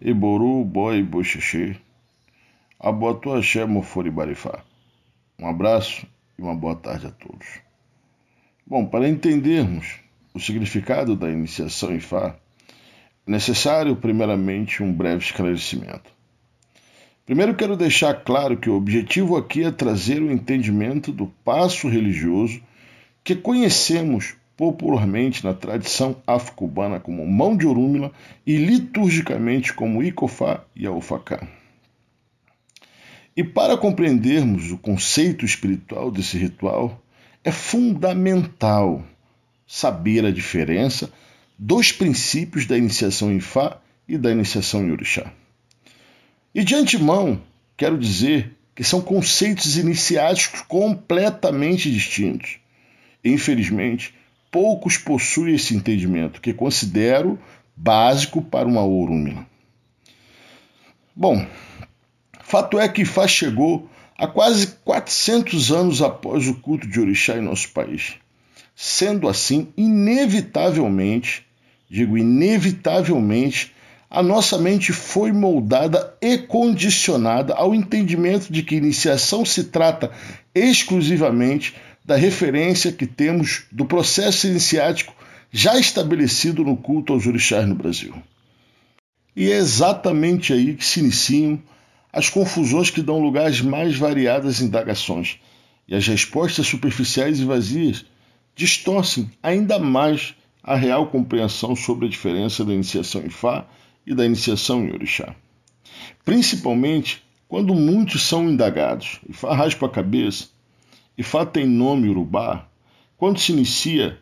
Eboru, Boi, Boxixi, Abotu Axé, Mofori Barifá. Um abraço e uma boa tarde a todos. Bom, para entendermos o significado da iniciação em Fá, é necessário, primeiramente, um breve esclarecimento. Primeiro, quero deixar claro que o objetivo aqui é trazer o entendimento do passo religioso que conhecemos popularmente na tradição afro-cubana como mão de orúmila e liturgicamente como Icofá e Aufacá. E para compreendermos o conceito espiritual desse ritual, é fundamental saber a diferença dos princípios da iniciação em Fá e da iniciação em Orixá. E de antemão, quero dizer que são conceitos iniciáticos completamente distintos. Infelizmente, poucos possuem esse entendimento, que considero básico para uma orúmina. Bom, fato é que Fá chegou há quase 400 anos após o culto de orixá em nosso país. Sendo assim, inevitavelmente, digo inevitavelmente, a nossa mente foi moldada e condicionada ao entendimento de que iniciação se trata exclusivamente da referência que temos do processo iniciático já estabelecido no culto aos orixás no Brasil. E é exatamente aí que se iniciam as confusões que dão lugar às mais variadas indagações, e as respostas superficiais e vazias distorcem ainda mais a real compreensão sobre a diferença da iniciação em Fá e da iniciação em Orixá. Principalmente quando muitos são indagados e Fá raspa a cabeça e Fá tem nome urubá, quando se inicia,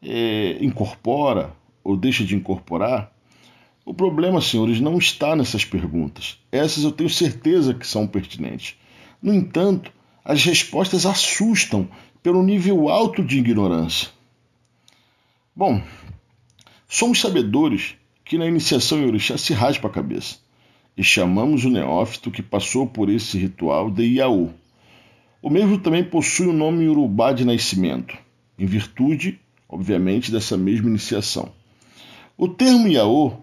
é, incorpora ou deixa de incorporar, o problema, senhores, não está nessas perguntas. Essas eu tenho certeza que são pertinentes. No entanto, as respostas assustam pelo nível alto de ignorância. Bom, somos sabedores que na iniciação em orixá se raspa a cabeça e chamamos o neófito que passou por esse ritual de Iaô. O mesmo também possui o um nome urubá de nascimento, em virtude, obviamente, dessa mesma iniciação. O termo Iaô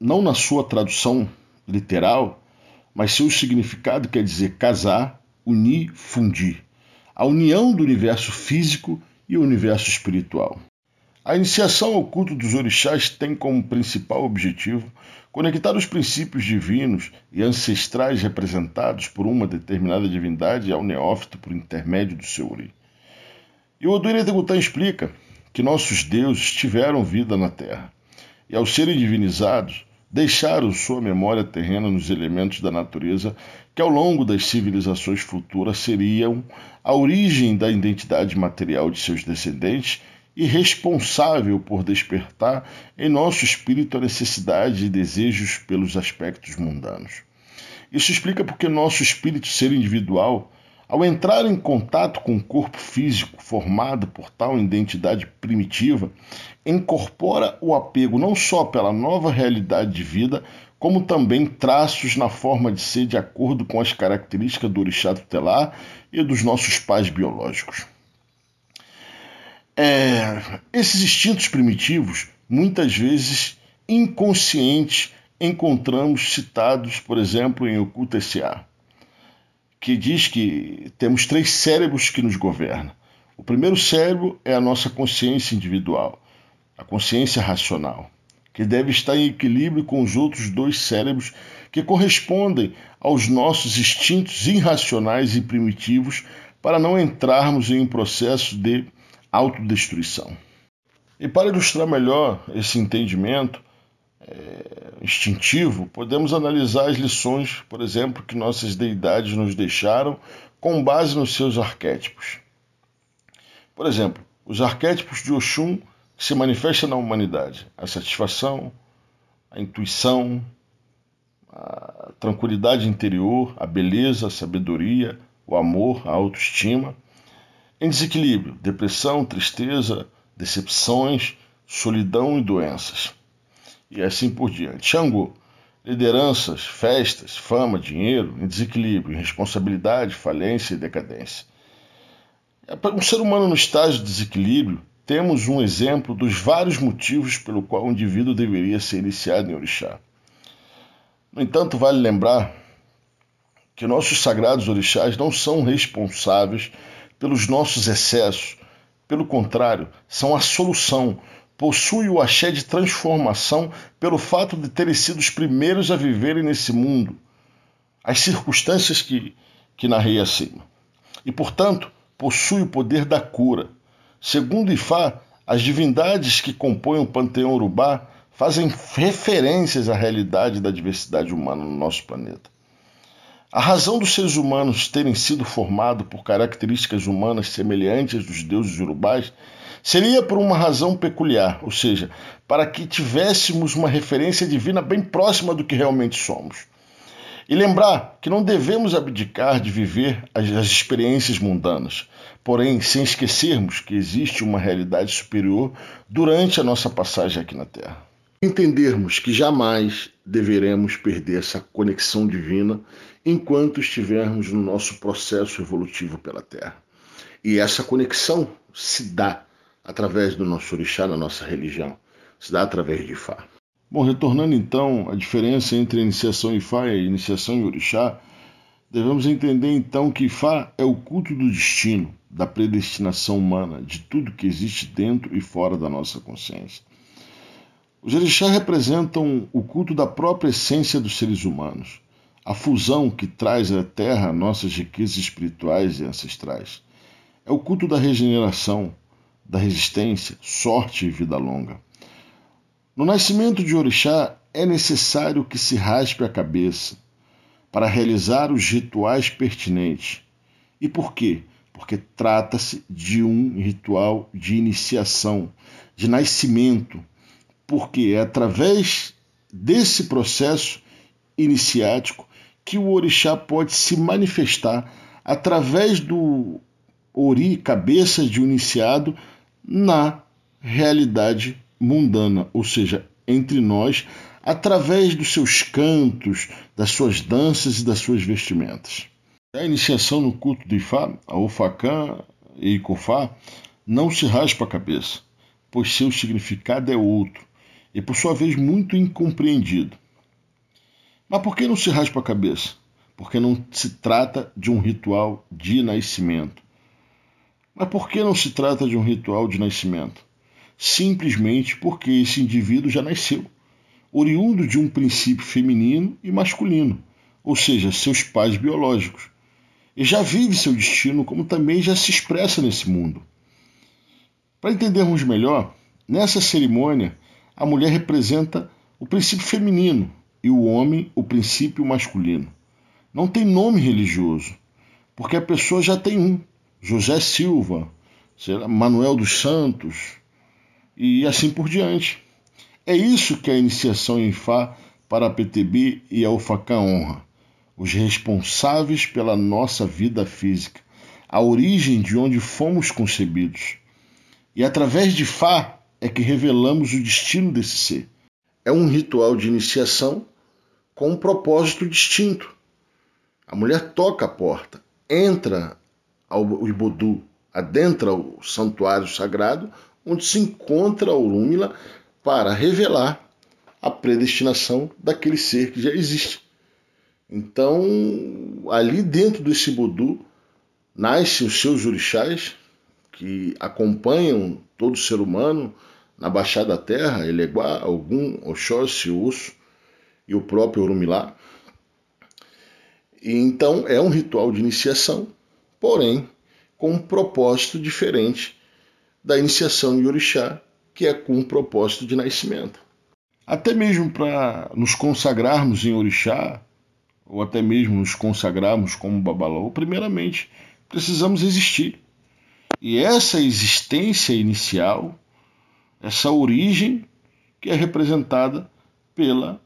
não na sua tradução literal, mas seu significado quer dizer casar, unir, fundir. A união do universo físico e o universo espiritual. A iniciação ao culto dos orixás tem como principal objetivo conectar os princípios divinos e ancestrais representados por uma determinada divindade ao neófito por intermédio do seu ori. E o Oduir Tegutan explica que nossos deuses tiveram vida na Terra, e ao serem divinizados, deixaram sua memória terrena nos elementos da natureza que, ao longo das civilizações futuras, seriam a origem da identidade material de seus descendentes e responsável por despertar em nosso espírito a necessidade e desejos pelos aspectos mundanos. Isso explica porque nosso espírito ser individual ao entrar em contato com o corpo físico formado por tal identidade primitiva, incorpora o apego não só pela nova realidade de vida, como também traços na forma de ser de acordo com as características do orixá tutelar e dos nossos pais biológicos. É, esses instintos primitivos, muitas vezes inconscientes, encontramos citados, por exemplo, em Oculta S.A que diz que temos três cérebros que nos governam. O primeiro cérebro é a nossa consciência individual, a consciência racional, que deve estar em equilíbrio com os outros dois cérebros que correspondem aos nossos instintos irracionais e primitivos para não entrarmos em um processo de autodestruição. E para ilustrar melhor esse entendimento, é, instintivo, podemos analisar as lições, por exemplo, que nossas deidades nos deixaram com base nos seus arquétipos. Por exemplo, os arquétipos de Oxum que se manifestam na humanidade: a satisfação, a intuição, a tranquilidade interior, a beleza, a sabedoria, o amor, a autoestima. Em desequilíbrio, depressão, tristeza, decepções, solidão e doenças e assim por diante. Xangô, lideranças, festas, fama, dinheiro, em desequilíbrio, irresponsabilidade, falência e decadência. É, um ser humano no estágio de desequilíbrio, temos um exemplo dos vários motivos pelo qual o indivíduo deveria ser iniciado em orixá. No entanto, vale lembrar que nossos sagrados orixás não são responsáveis pelos nossos excessos. Pelo contrário, são a solução. Possuem o axé de transformação pelo fato de terem sido os primeiros a viverem nesse mundo. As circunstâncias que, que narrei acima. E, portanto, possui o poder da cura. Segundo Ifá, as divindades que compõem o panteão urubá fazem referências à realidade da diversidade humana no nosso planeta. A razão dos seres humanos terem sido formados por características humanas semelhantes dos deuses urubais seria por uma razão peculiar, ou seja, para que tivéssemos uma referência divina bem próxima do que realmente somos. E lembrar que não devemos abdicar de viver as, as experiências mundanas, porém sem esquecermos que existe uma realidade superior durante a nossa passagem aqui na Terra. Entendermos que jamais deveremos perder essa conexão divina enquanto estivermos no nosso processo evolutivo pela Terra. E essa conexão se dá através do nosso orixá, na nossa religião, se dá através de Fá. Bom, retornando então à diferença entre a iniciação Ifá e a iniciação em Orixá, devemos entender então que Ifá é o culto do destino, da predestinação humana, de tudo que existe dentro e fora da nossa consciência. Os orixás representam o culto da própria essência dos seres humanos, a fusão que traz à Terra nossas riquezas espirituais e ancestrais. É o culto da regeneração, da resistência, sorte e vida longa. No nascimento de Orixá é necessário que se raspe a cabeça para realizar os rituais pertinentes. E por quê? Porque trata-se de um ritual de iniciação, de nascimento, porque é através desse processo iniciático que o orixá pode se manifestar através do ori, cabeça de um iniciado, na realidade mundana, ou seja, entre nós, através dos seus cantos, das suas danças e das suas vestimentas. A iniciação no culto de Ifá, a Ofacã e Icofá, não se raspa a cabeça, pois seu significado é outro e, por sua vez, muito incompreendido. Mas por que não se raspa a cabeça? Porque não se trata de um ritual de nascimento. Mas por que não se trata de um ritual de nascimento? simplesmente porque esse indivíduo já nasceu, oriundo de um princípio feminino e masculino, ou seja, seus pais biológicos, e já vive seu destino como também já se expressa nesse mundo. Para entendermos melhor, nessa cerimônia, a mulher representa o princípio feminino e o homem o princípio masculino. Não tem nome religioso, porque a pessoa já tem um. José Silva, Manuel dos Santos, e assim por diante. É isso que a iniciação em Fá para a PTB e a UFACA honra, os responsáveis pela nossa vida física, a origem de onde fomos concebidos. E através de Fá é que revelamos o destino desse ser. É um ritual de iniciação com um propósito distinto. A mulher toca a porta, entra ao Ibodu, adentra o santuário sagrado onde se encontra a Orúmila para revelar a predestinação daquele ser que já existe. Então, ali dentro desse Bodu, nascem os seus orixás, que acompanham todo ser humano na Baixada Terra, Eleguá, Ogum, Oxóssi, Urso e o próprio Orumilá. E então é um ritual de iniciação, porém com um propósito diferente da iniciação de orixá, que é com o propósito de nascimento. Até mesmo para nos consagrarmos em orixá, ou até mesmo nos consagrarmos como babalô, primeiramente precisamos existir. E essa existência inicial, essa origem, que é representada pela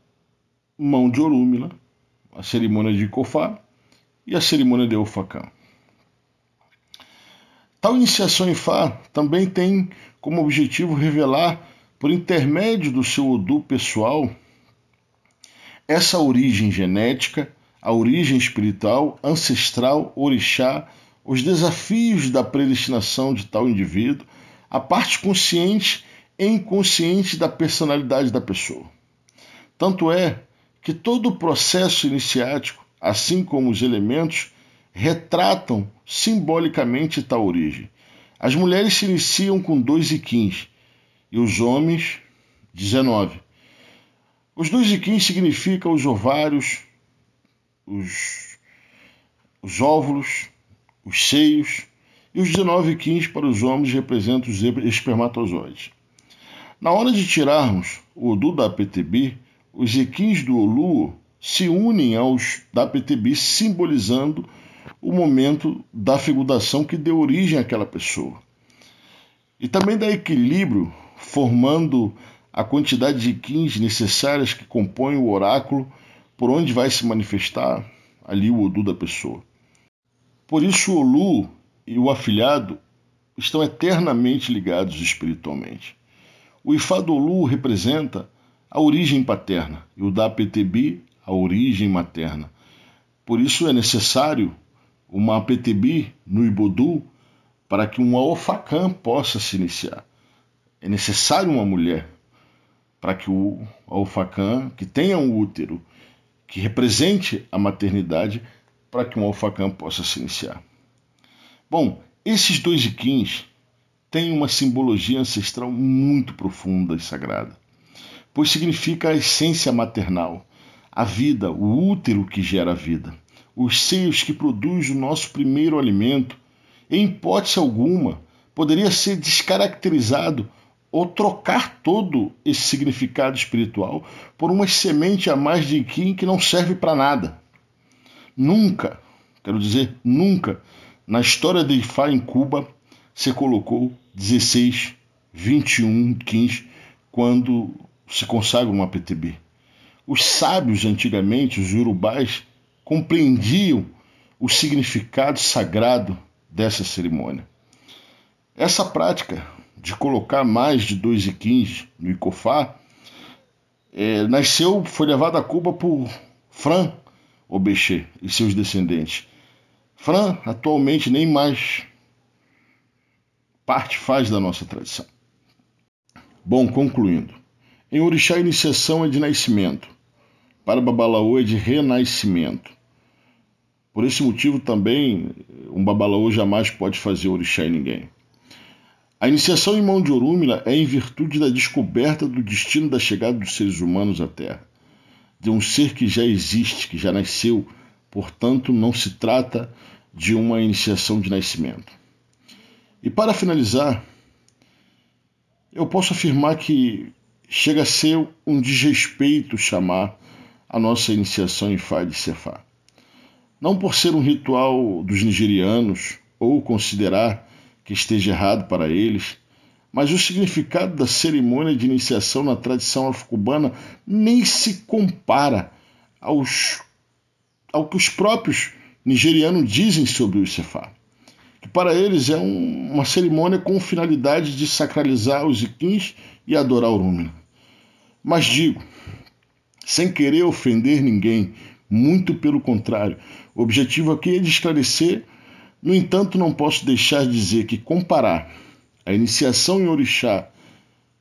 mão de Orúmila, a cerimônia de Kofá e a cerimônia de Ofacã. Tal iniciação em Fá também tem como objetivo revelar, por intermédio do seu Odu pessoal, essa origem genética, a origem espiritual, ancestral, orixá, os desafios da predestinação de tal indivíduo, a parte consciente e inconsciente da personalidade da pessoa. Tanto é que todo o processo iniciático, assim como os elementos, retratam simbolicamente tal origem. As mulheres se iniciam com dois iquins e os homens, 19. Os dois iquins significam os ovários, os, os óvulos, os seios, e os 19 quins para os homens representam os espermatozoides. Na hora de tirarmos o Odu da PTB, os equins do Olu se unem aos da PTB, simbolizando o momento da fecundação que deu origem àquela pessoa. E também dá equilíbrio, formando a quantidade de quins necessárias que compõem o oráculo por onde vai se manifestar ali o Odu da pessoa. Por isso, o Olu e o afilhado estão eternamente ligados espiritualmente. O Ifadolu representa a origem paterna e o da PTB a origem materna. Por isso é necessário uma PTB no Ibodu para que um Aofakan possa se iniciar. É necessário uma mulher para que o Aofakan, que tenha um útero, que represente a maternidade, para que um Aofakan possa se iniciar. Bom, esses dois Iquins têm uma simbologia ancestral muito profunda e sagrada, pois significa a essência maternal, a vida, o útero que gera a vida, os seios que produzem o nosso primeiro alimento. Em hipótese alguma, poderia ser descaracterizado ou trocar todo esse significado espiritual por uma semente a mais de Iquim que não serve para nada. Nunca, quero dizer, nunca na história de Ifá em Cuba, se colocou 16, 21, 15, quando se consagra uma PTB. Os sábios antigamente, os urubais, compreendiam o significado sagrado dessa cerimônia. Essa prática de colocar mais de dois iquins no Icofá é, nasceu, foi levada a Cuba por Fran Obexê e seus descendentes, Fran atualmente nem mais parte faz da nossa tradição. Bom, concluindo. Em Orixá, iniciação é de nascimento. Para Babalaô é de renascimento. Por esse motivo também, um Babalaô jamais pode fazer Orixá em ninguém. A iniciação em mão de Orúmila é em virtude da descoberta do destino da chegada dos seres humanos à Terra. De um ser que já existe, que já nasceu, portanto não se trata de uma iniciação de nascimento. E para finalizar, eu posso afirmar que chega a ser um desrespeito chamar a nossa iniciação em Fá de Cefá. Não por ser um ritual dos nigerianos ou considerar que esteja errado para eles, mas o significado da cerimônia de iniciação na tradição afro-cubana nem se compara aos, ao que os próprios nigerianos dizem sobre o Isefá, que para eles é um, uma cerimônia com finalidade de sacralizar os iquins e adorar o Rúmina. Mas digo, sem querer ofender ninguém, muito pelo contrário, o objetivo aqui é de esclarecer, no entanto, não posso deixar de dizer que comparar a iniciação em Orixá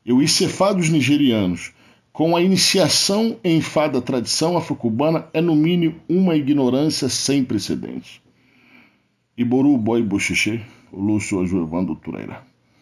e o Isefá dos nigerianos com a iniciação em fada tradição afro-cubana é no mínimo uma ignorância sem precedentes. Iboru Boy Boxixê, Lúcio Ajuevando Tureira.